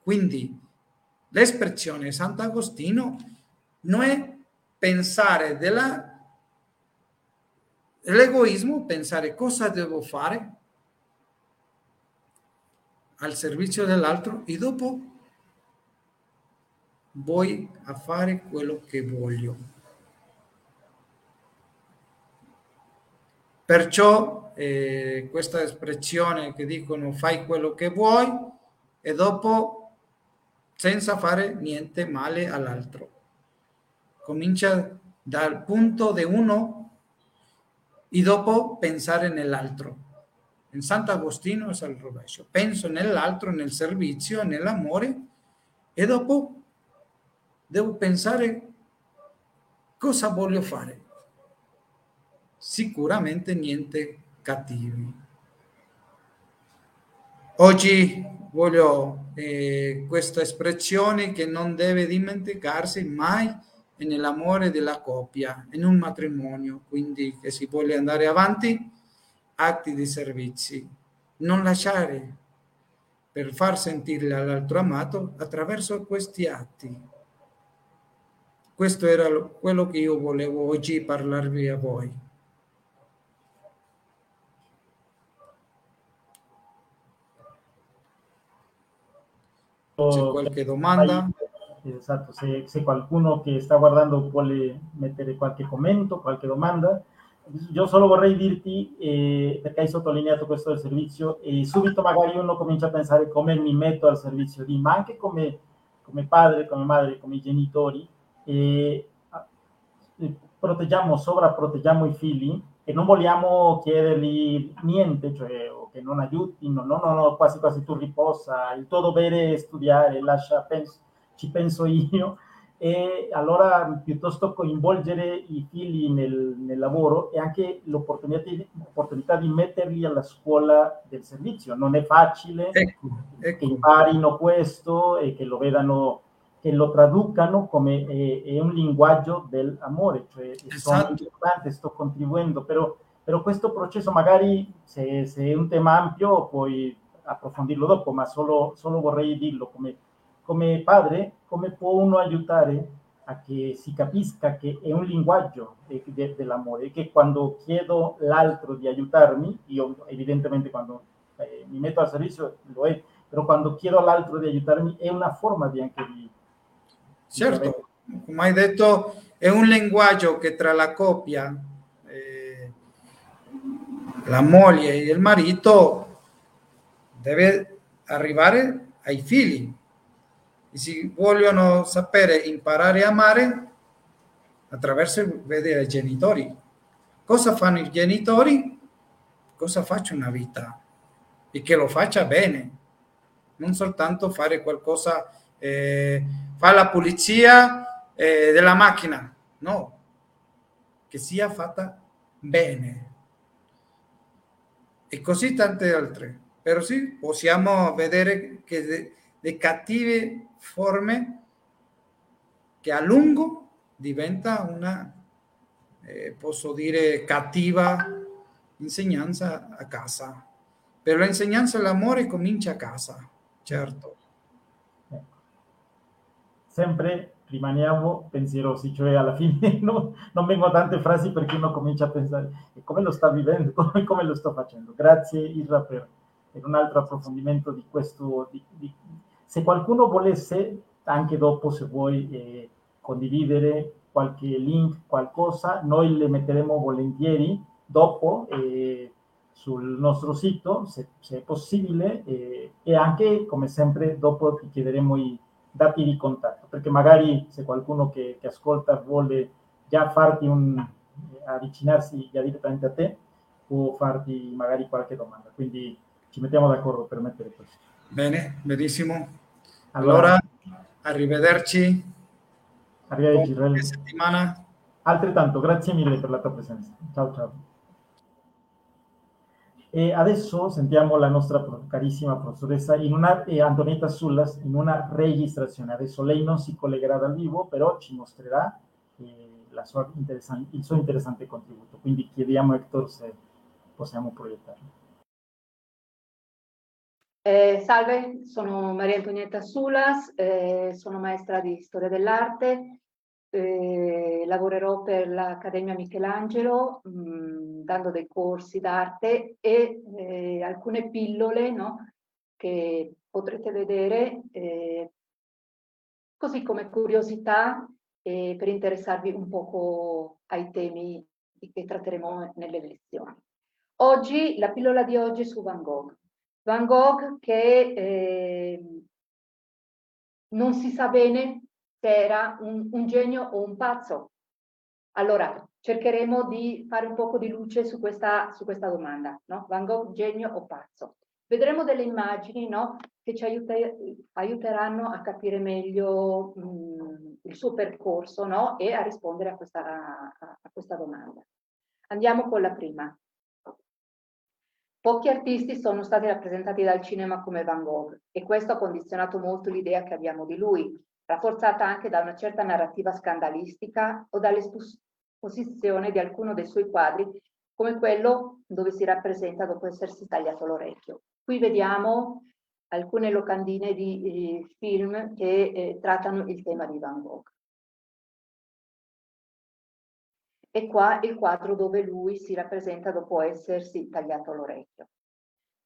Quindi l'espressione Sant'Agostino non è pensare della l'egoismo, pensare cosa devo fare al servizio dell'altro e dopo vuoi a fare quello che voglio. Perciò eh, questa espressione che dicono fai quello che vuoi e dopo senza fare niente male all'altro. Comincia dal punto di uno e dopo pensare nell'altro. In Sant'Agostino è al rovescio. Penso nell'altro, nel servizio, nell'amore e dopo devo pensare cosa voglio fare. Sicuramente niente cattivi. Oggi voglio eh, questa espressione che non deve dimenticarsi mai nell'amore della coppia, in un matrimonio, quindi che si vuole andare avanti, atti di servizi. Non lasciare per far sentire all'altro amato attraverso questi atti. Questo era quello che io volevo oggi parlarvi a voi. C'è qualche domanda? Esatto, se, se, qualcuno che sta guardando vuole mettere qualche commento, qualche domanda, io solo vorrei dirti, eh, perché hai sottolineato questo del servizio, e subito magari uno comincia a pensare come mi metto al servizio di, ma anche come, come padre, come madre, come genitori, e proteggiamo, sovrapproteggiamo i figli e non vogliamo chiedergli niente, cioè o che non aiutino, no, no, no, quasi quasi tu riposa, il tuo dovere è studiare, lascia, penso, ci penso io, e allora piuttosto coinvolgere i figli nel, nel lavoro e anche l'opportunità di, l'opportunità di, metterli alla scuola del servizio. Non è facile ecco, ecco. che imparino questo e che lo vedano, che lo traducano come è, è un linguaggio dell'amore, cioè esatto. sono importante, sto contribuendo, però, però questo processo magari se, se, è un tema ampio puoi approfondirlo dopo, ma solo, solo vorrei dirlo come come padre, come può uno aiutare a che si capisca che è un linguaggio de, de, dell'amore, che quando chiedo l'altro di aiutarmi, io evidentemente quando eh, mi metto al servizio lo è, però quando chiedo all'altro di aiutarmi è una forma di anche di... Certo, come hai detto, è un linguaggio che tra la coppia, eh, la moglie e il marito deve arrivare ai figli e si vogliono sapere imparare a amare attraverso vedere i genitori. Cosa fanno i genitori? Cosa faccio una vita? E che lo faccia bene, non soltanto fare qualcosa, eh, fare la pulizia eh, della macchina, no, che sia fatta bene. E così tante altre. Però sì, possiamo vedere che le cattive forme che a lungo diventa una, eh, posso dire, cattiva insegnanza a casa. Per l'insegnanza dell'amore comincia a casa, certo. Sempre rimaniamo pensierosi, cioè alla fine no, non vengono tante frasi perché uno comincia a pensare come lo sta vivendo, come, come lo sto facendo. Grazie Irra per, per un altro approfondimento di questo, di, di, se qualcuno volesse, anche dopo se vuoi eh, condividere qualche link, qualcosa, noi le metteremo volentieri dopo eh, sul nostro sito, se, se è possibile, eh, e anche, come sempre, dopo ti chiederemo i dati di contatto, perché magari se qualcuno che, che ascolta vuole già farti un, avvicinarsi già direttamente a te, può farti magari qualche domanda. Quindi ci mettiamo d'accordo per mettere questo. Bene, benissimo. Allora, arrivederci. Arrivederci. Buona settimana. Altrettanto, grazie mille per la tua presenza. Ciao ciao. E adesso sentiamo la nostra carissima professoressa in una, eh, Antonietta in una registrazione. Adesso lei non si collegherà dal vivo, però ci mostrerà eh, sua il suo interessante contributo. Quindi chiediamo a Hector se possiamo proiettarlo. Eh, salve, sono Maria Antonietta Sulas, eh, sono maestra di storia dell'arte, eh, lavorerò per l'Accademia Michelangelo mh, mm, dando dei corsi d'arte e eh, alcune pillole no, che potrete vedere eh, così come curiosità per interessarvi un poco ai temi che tratteremo nelle lezioni. Oggi, la pillola di oggi è su Van Gogh. Van Gogh che eh, non si sa bene se era un, un, genio o un pazzo. Allora, cercheremo di fare un poco di luce su questa, su questa domanda, no? Van Gogh genio o pazzo? Vedremo delle immagini no? che ci aiuter, aiuteranno a capire meglio mh, il suo percorso no? e a rispondere a questa, a, a questa domanda. Andiamo con la prima. Pochi artisti sono stati rappresentati dal cinema come Van Gogh e questo ha condizionato molto l'idea che abbiamo di lui, rafforzata anche da una certa narrativa scandalistica o dall'esposizione di alcuno dei suoi quadri, come quello dove si rappresenta dopo essersi tagliato l'orecchio. Qui vediamo alcune locandine di eh, film che eh, trattano il tema di Van Gogh. E qua il quadro dove lui si rappresenta dopo essersi tagliato l'orecchio.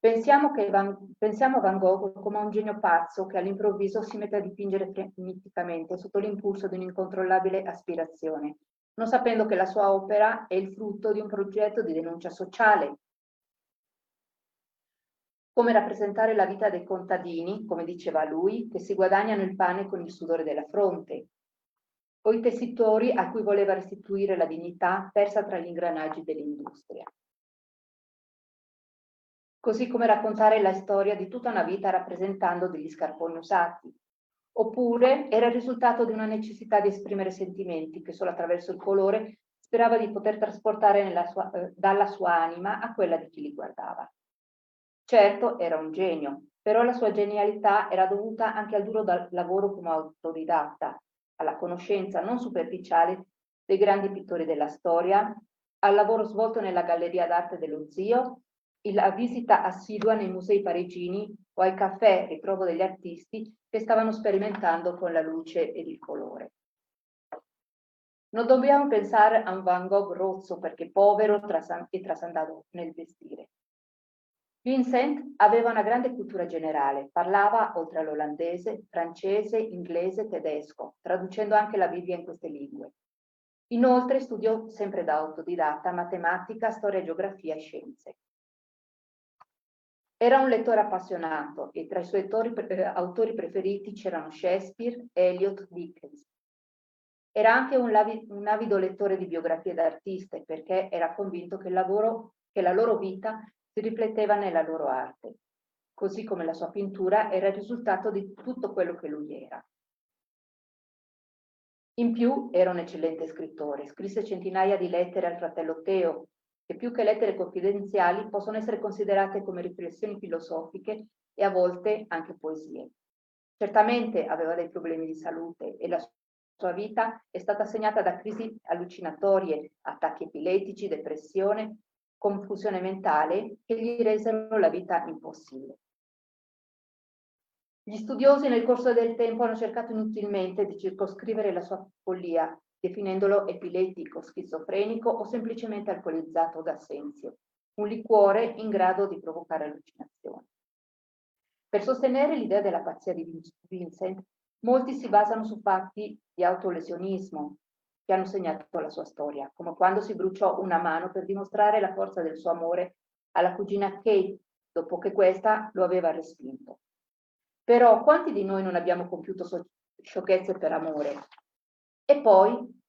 Pensiamo, Van, pensiamo a Van Gogh come a un genio pazzo che all'improvviso si mette a dipingere freneticamente sotto l'impulso di un'incontrollabile aspirazione, non sapendo che la sua opera è il frutto di un progetto di denuncia sociale. Come rappresentare la vita dei contadini, come diceva lui, che si guadagnano il pane con il sudore della fronte, o i tessitori a cui voleva restituire la dignità persa tra gli ingranaggi dell'industria. Così come raccontare la storia di tutta una vita rappresentando degli scarponi usati, oppure era il risultato di una necessità di esprimere sentimenti che solo attraverso il colore sperava di poter trasportare sua, eh, dalla sua anima a quella di chi li guardava. Certo, era un genio, però la sua genialità era dovuta anche al duro lavoro come autodidatta, alla conoscenza non superficiale dei grandi pittori della storia, al lavoro svolto nella Galleria d'arte dello zio, la visita assidua nei musei parigini o ai caffè ritrovo degli artisti che stavano sperimentando con la luce ed il colore. Non dobbiamo pensare a un Van Gogh rozzo perché povero e trasandato nel vestire. Vincent aveva una grande cultura generale, parlava oltre all'olandese, francese, inglese, tedesco, traducendo anche la Bibbia in queste lingue. Inoltre studiò sempre da autodidatta matematica, storia, geografia e scienze. Era un lettore appassionato e tra i suoi autori, eh, preferiti c'erano Shakespeare, Eliot, Dickens. Era anche un, un avido lettore di biografie d'artiste perché era convinto che, lavoro, che la loro vita si rifletteva nella loro arte, così come la sua pittura era il risultato di tutto quello che lui era. In più era un eccellente scrittore, scrisse centinaia di lettere al fratello Teo, che più che lettere confidenziali possono essere considerate come riflessioni filosofiche e a volte anche poesie. Certamente aveva dei problemi di salute e la sua vita è stata segnata da crisi allucinatorie, attacchi epiletici, depressione confusione mentale che gli resero la vita impossibile. Gli studiosi nel corso del tempo hanno cercato inutilmente di circoscrivere la sua follia, definendolo epilettico, schizofrenico o semplicemente alcolizzato da assenzio, un liquore in grado di provocare allucinazioni. Per sostenere l'idea della pazzia di Vincent, molti si basano su fatti di autolesionismo, che hanno segnato la sua storia, come quando si bruciò una mano per dimostrare la forza del suo amore alla cugina Kate, dopo che questa lo aveva respinto. Però quanti di noi non abbiamo compiuto sciocchezze per amore? E poi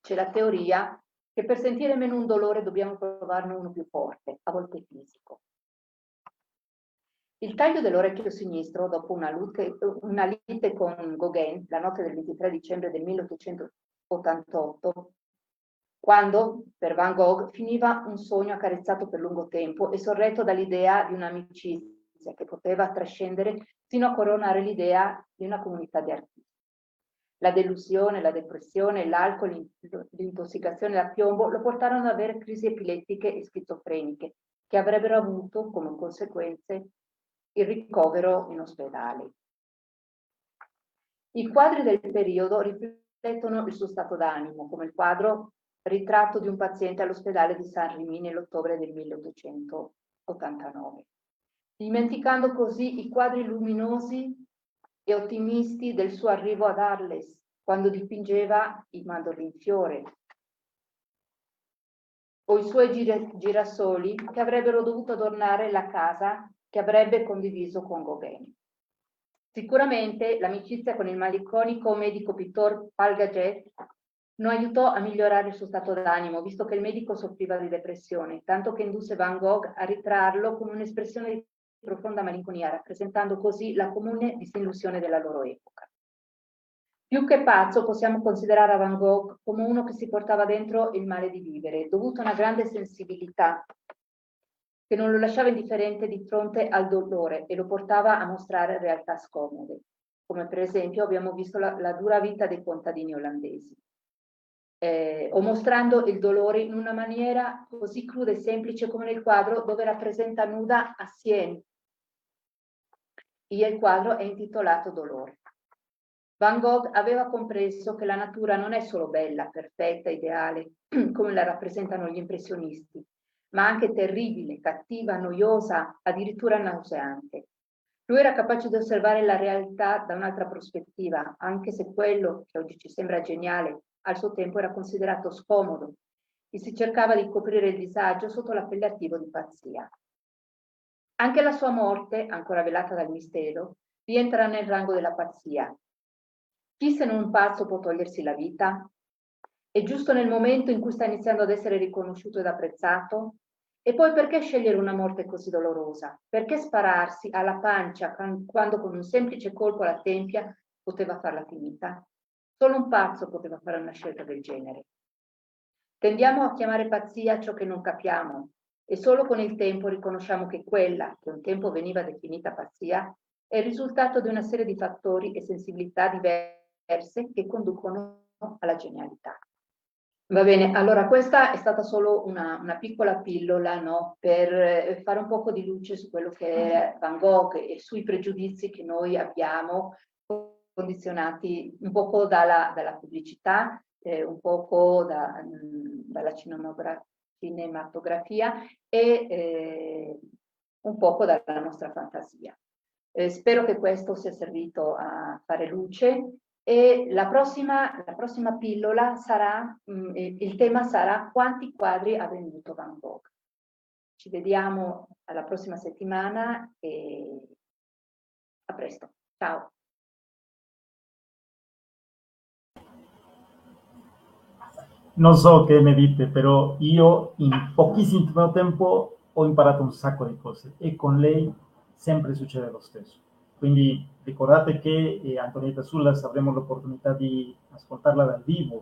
c'è la teoria che per sentire meno un dolore dobbiamo provarne uno più forte, a volte fisico. Il taglio dell'orecchio sinistro, dopo una, lute, una lite con Gauguin, la notte del 23 dicembre del 1800, 88, quando per Van Gogh finiva un sogno accarezzato per lungo tempo e sorretto dall'idea di un'amicizia che poteva trascendere fino a coronare l'idea di una comunità di artisti. La delusione, la depressione, l'alcol, l'intossicazione da piombo lo portarono ad avere crisi epilettiche e schizofreniche che avrebbero avuto come conseguenze il ricovero in ospedale. I quadri del periodo riflettono il suo stato d'animo, come il quadro Ritratto di un paziente all'ospedale di San Rimini nell'ottobre del 1889, dimenticando così i quadri luminosi e ottimisti del suo arrivo ad Arles, quando dipingeva i mandorli fiore, o i suoi girasoli che avrebbero dovuto adornare la casa che avrebbe condiviso con Gauguin. Sicuramente l'amicizia con il malinconico medico pittor Palgaget non aiutò a migliorare il suo stato d'animo, visto che il medico soffriva di depressione, tanto che indusse Van Gogh a ritrarlo come un'espressione di profonda malinconia, rappresentando così la comune disillusione della loro epoca. Più che pazzo possiamo considerare Van Gogh come uno che si portava dentro il male di vivere, dovuto a una grande sensibilità che non lo lasciava indifferente di fronte al dolore e lo portava a mostrare realtà scomode, come per esempio abbiamo visto la, la dura vita dei contadini olandesi. Eh, o mostrando il dolore in una maniera così cruda e semplice come nel quadro dove rappresenta nuda a Sienne. Il quadro è intitolato Dolore. Van Gogh aveva compreso che la natura non è solo bella, perfetta, ideale, come la rappresentano gli impressionisti, ma anche terribile, cattiva, noiosa, addirittura nauseante. Lui era capace di osservare la realtà da un'altra prospettiva, anche se quello che oggi ci sembra geniale al suo tempo era considerato scomodo e si cercava di coprire il disagio sotto l'appellativo di pazzia. Anche la sua morte, ancora velata dal mistero, rientra nel rango della pazzia. Chi se non un pazzo può togliersi la vita? E giusto nel momento in cui sta iniziando ad essere riconosciuto ed apprezzato? E poi perché scegliere una morte così dolorosa? Perché spararsi alla pancia quando con un semplice colpo alla tempia poteva farla finita. Solo un pazzo poteva fare una scelta del genere. Tendiamo a chiamare pazzia ciò che non capiamo e solo con il tempo riconosciamo che quella, che un tempo veniva definita pazzia, è il risultato di una serie di fattori e sensibilità diverse che conducono alla genialità. Va bene, allora questa è stata solo una, una piccola pillola no, per eh, fare un po' di luce su quello che è Van Gogh e sui pregiudizi che noi abbiamo condizionati un poco dalla, dalla pubblicità, eh, un poco da, mm, dalla cinematografia e eh, un poco dalla nostra fantasia. Eh, spero che questo sia servito a fare luce e la prossima, la prossima pillola sarà, mh, mm, il tema sarà quanti quadri ha venduto Van Gogh. Ci vediamo alla prossima settimana e a presto. Ciao. Non so che ne dite, però io in pochissimo tempo ho imparato un sacco di cose e con lei sempre succede lo stesso. Quindi ricordate che eh, Antonietta Sullas avremo l'opportunità di ascoltarla dal vivo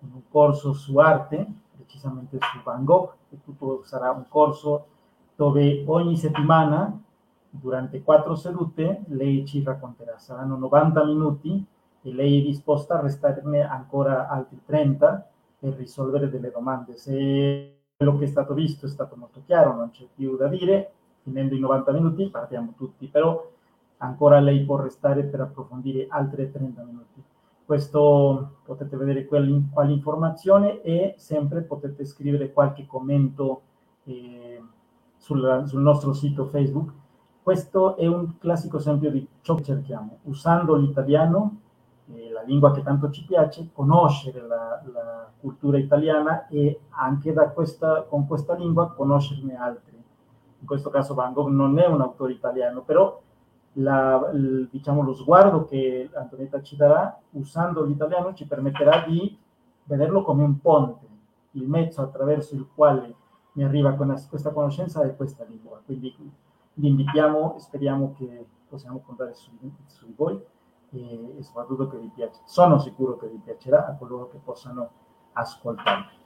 in un corso su arte, precisamente su Van Gogh, e tutto sarà un corso dove ogni settimana, durante quattro sedute, lei ci racconterà. Saranno 90 minuti e lei è disposta a restarne ancora altri 30 per risolvere delle domande. Se quello che è stato visto è stato molto chiaro, non c'è più da dire, finendo i 90 minuti partiamo tutti, però ancora lei può restare per approfondire altre 30 minuti. Questo potete vedere quali informazioni e sempre potete scrivere qualche commento eh, sul, sul nostro sito Facebook. Questo è un classico esempio di ciò che cerchiamo, usando l'italiano, eh, la lingua che tanto ci piace, conoscere la, la cultura italiana e anche questa, con questa lingua conoscerne altri. In questo caso Van Gogh non è un autore italiano, però la, il, diciamo, lo sguardo che Antonietta ci darà usando l'italiano ci permetterà di vederlo come un ponte, il mezzo attraverso il quale mi arriva questa conoscenza è questa lingua. Quindi vi invitiamo speriamo che possiamo contare su, su di voi e, e, soprattutto che vi piace. Sono sicuro che vi piacerà a coloro che possano ascoltare.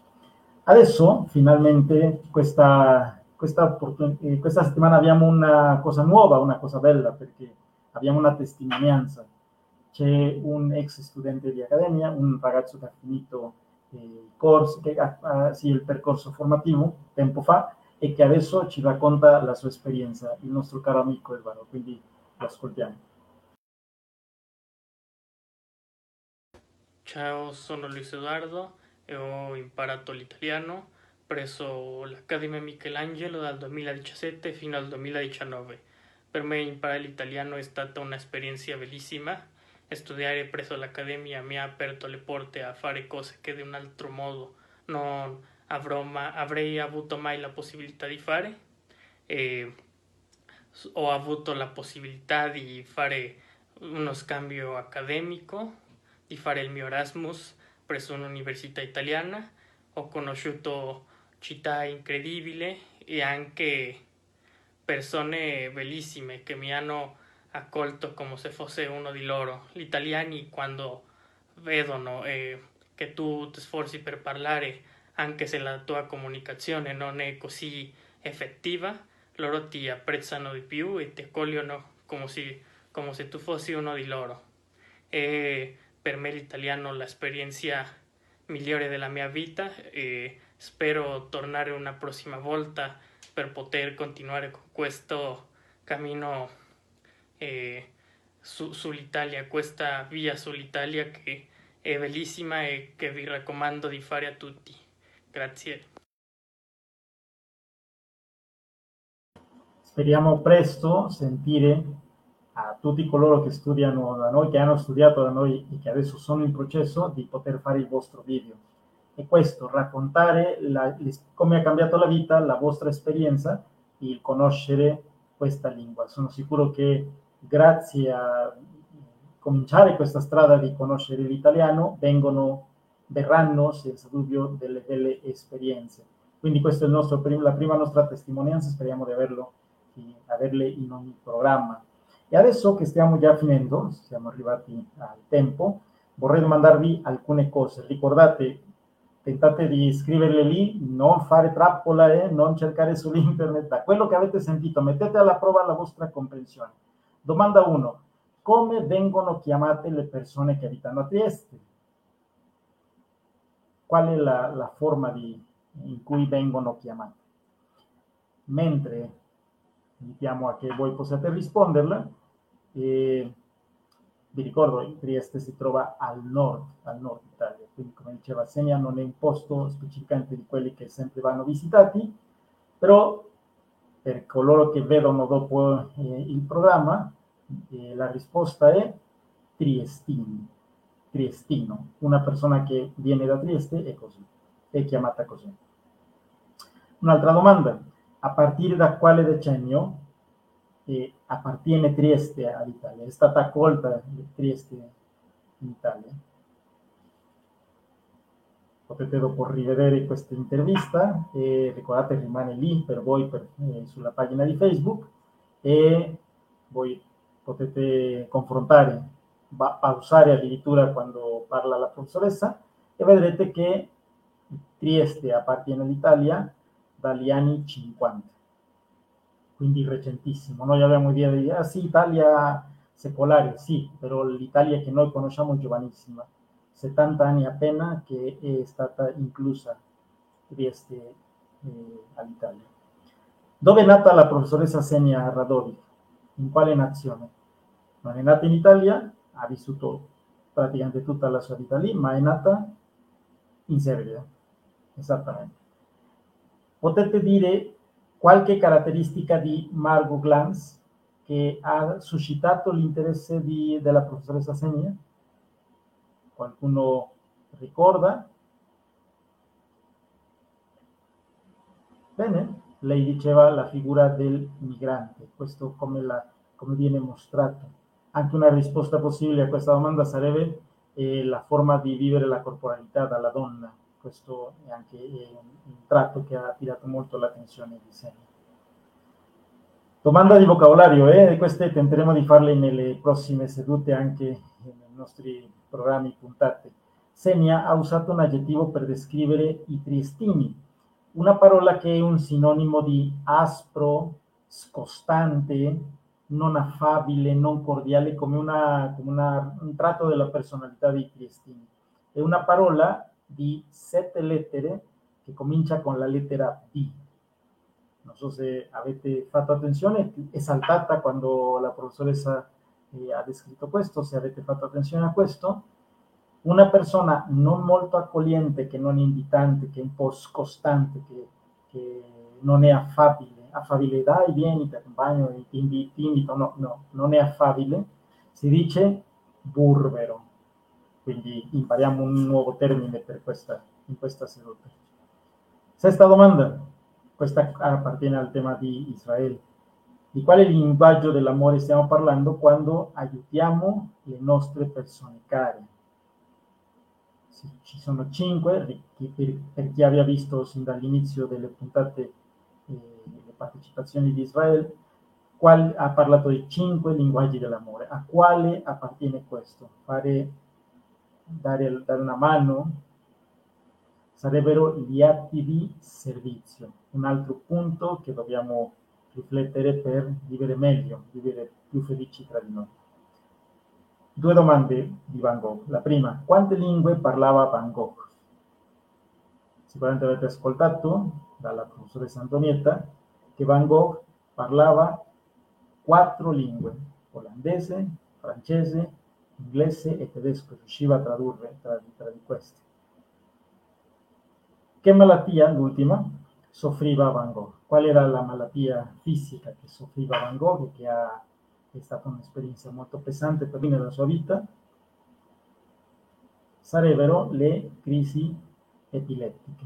Adesso finalmente questa questa, eh, questa settimana abbiamo una cosa nuova, una cosa bella, perché abbiamo una testimonianza. C'è un ex studente di accademia, un ragazzo che ha finito eh, corso, che ha, sì, il percorso formativo tempo fa e che adesso ci racconta la sua esperienza, il nostro caro amico Elvaro, quindi lo ascoltiamo. Ciao, sono Luis Eduardo ho imparato l'italiano presso l'Accademia Michelangelo dal 2017 fino al 2019. Per me imparare l'italiano è stata un'esperienza bellissima. Studiare presso l'Accademia mi ha aperto le porte a fare cose che di un altro modo non avrei avuto mai la possibilità di fare. E ho avuto la possibilità di fare uno scambio accademico, di fare il mio Erasmus presso un'università italiana. Ho conosciuto città incredibile e anche persone bellissime che mi hanno accolto come se fosse uno di loro. Gli italiani quando vedono eh, che tu ti sforzi per parlare anche se la tua comunicazione non è così effettiva, loro ti apprezzano di più e ti accogliono come se, come se tu fossi uno di loro. E per me l'italiano l'esperienza migliore della mia vita e spero tornare una prossima volta per poter continuare con questo cammino eh, su, sull'Italia, questa via sull'Italia che è bellissima e che vi raccomando di fare a tutti. Grazie. Speriamo presto sentire a tutti coloro che studiano da noi, che hanno studiato da noi e che adesso sono in processo di poter fare il vostro video e questo, raccontare la, come ha cambiato la vita, la vostra esperienza, il conoscere questa lingua. Sono sicuro che grazie a cominciare questa strada di conoscere l'italiano vengono, verranno senza dubbio delle belle esperienze. Quindi questa è nostro, la prima nostra testimonianza, speriamo di averlo, di averle in ogni programma. Adesso che stiamo già finendo, siamo arrivati al tempo, vorrei domandarvi alcune cose. Ricordate, tentate di scriverle lì, non fare trappola eh? non cercare su internet. Da quello che avete sentito, mettete alla prova la vostra comprensione. Domanda 1. Come vengono chiamate le persone che abitano a Trieste? Qual è la, forma di, in cui vengono chiamate? Mentre invitiamo a che voi possiate risponderla, e vi ricordo che Trieste si trova al nord, al nord Italia, quindi come diceva Senia non è un posto specificamente di quelli che sempre vanno visitati, però per coloro che vedono dopo eh, il programma, eh, la risposta è Triestini, Triestino, una persona che viene da Trieste è così, è chiamata così. Un'altra domanda, a partire da quale decennio eh, appartiene Trieste all'Italia, è stata accolta Trieste in Italia? potete dopo rivedere questa intervista e ricordate rimane lì per voi per, eh, sulla pagina di Facebook e voi potete confrontare, pausare addirittura quando parla la professoressa e vedrete che Trieste appartiene all'Italia dagli anni 50, quindi recentissimo. Noi abbiamo idea di, ah sì, Italia secolare, sì, però l'Italia che noi conosciamo è giovanissima 70 anni appena che è stata inclusa Trieste eh, all'Italia. Dove è nata la professoressa Senia Radovic? In quale nazione? Non è nata in Italia, ha vissuto praticamente tutta la sua vita lì, ma è nata in Serbia. Esattamente. Potete dire qualche caratteristica di Margot Glantz che ha suscitato l'interesse della professoressa Senia? Qualcuno ricorda? Bene, lei diceva la figura del migrante, questo come, la, come viene mostrato. Anche una risposta possibile a questa domanda sarebbe eh, la forma di vivere la corporalità dalla donna. Questo è anche un tratto che ha attirato molto l'attenzione di Seni. Domanda di vocabolario, eh? queste tenteremo di farle nelle prossime sedute anche nei nostri programmi puntate. Senia ha usato un aggettivo per descrivere i triestini, una parola che è un sinonimo di aspro, scostante, non affabile, non cordiale, come, una, come una, un tratto della personalità dei triestini. È una parola di sette lettere che comincia con la lettera B. Non so se avete fatto attenzione, è saltata quando la professoressa eh, ha descritto questo, se avete fatto attenzione a questo, una persona non molto accogliente, che non invitante, che è un po' scostante, che, che non è affabile, affabile, dai, vieni, ti accompagno, ti invito, no, no, non è affabile, si dice burbero. Quindi impariamo un nuovo termine per questa, in questa seduta. Sesta domanda, questa appartiene al tema di Israele. Di quale linguaggio dell'amore stiamo parlando quando aiutiamo le nostre persone care? Ci sono cinque, per, chi aveva visto sin dall'inizio delle puntate eh, le partecipazioni di Israele, qual, ha parlato di cinque linguaggi dell'amore. A quale appartiene questo? Fare, dare, dare una mano sarebbero gli atti di servizio. Un altro punto che dobbiamo riflettere per vivere meglio, vivere più felici tra di noi. Due domande di Van Gogh. La prima, quante lingue parlava Van Gogh? Sicuramente avete ascoltato dalla professoressa Antonietta che Van Gogh parlava quattro lingue, olandese, francese, inglese e tedesco, riusciva a tradurre tra, tra di queste. Che malattia, l'ultima, soffriva Van Gogh? Qual era la malattia fisica che soffriva Van Gogh e che ha, è stata un'esperienza molto pesante per lui nella sua vita? Sarebbero le crisi epilettiche.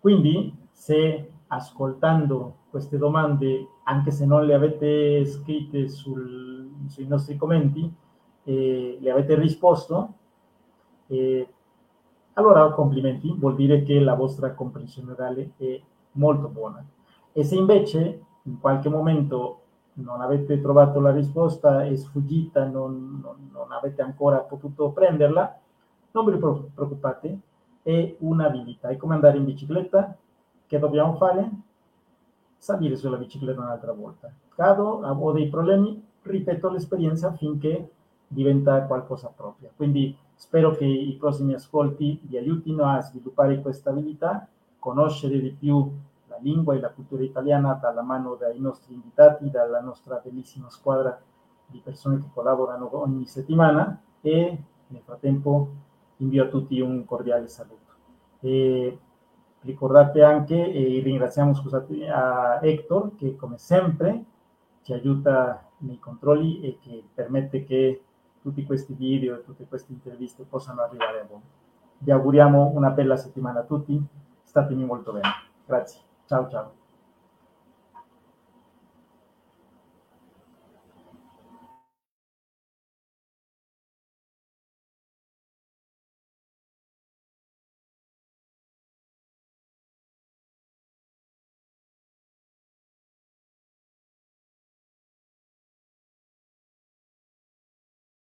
Quindi, se ascoltando queste domande, anche se non le avete scritte sul, sui nostri commenti, eh, le avete risposto, eh, allora complimenti, vuol dire che la vostra comprensione orale è molto buona. E se invece in qualche momento non avete trovato la risposta, è sfuggita, non, non, non avete ancora potuto prenderla, non vi preoccupate, è un'abilità, è come andare in bicicletta, che dobbiamo fare? Salire sulla bicicletta un'altra volta. Cado, ho dei problemi, ripeto l'esperienza finché diventa qualcosa propria. Quindi spero che i prossimi ascolti vi aiutino a sviluppare questa abilità, conoscere di più la lingua e la cultura italiana dalla mano dei nostri invitati, dalla nostra bellissima squadra di persone che collaborano ogni settimana e nel frattempo invio a tutti un cordiale saluto. E ricordate anche, e ringraziamo scusate, a Hector che come sempre ci aiuta nei controlli e che permette che tutti questi video e tutte queste interviste possano arrivare a voi. Vi auguriamo una bella settimana a tutti, statemi molto bene. Grazie, ciao ciao.